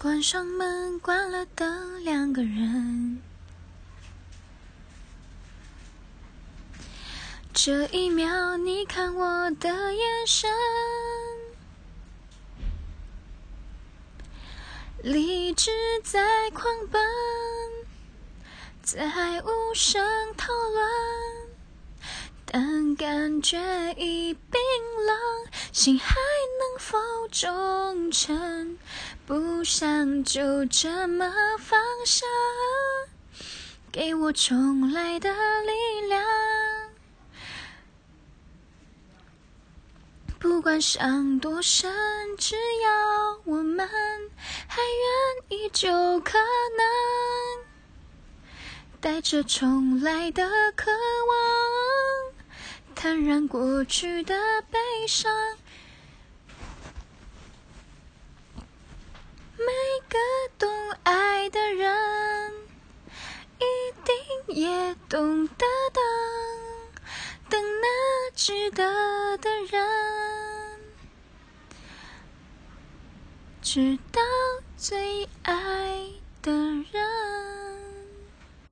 关上门，关了灯，两个人。这一秒，你看我的眼神，理智在狂奔，在无声讨论，但感觉已冰冷，心还能否忠诚？不想就这么放下，给我重来的力量。不管伤多深，只要我们还愿意，就可能带着重来的渴望，坦然过去的悲伤。也懂得等，等那值得的人，直到最爱。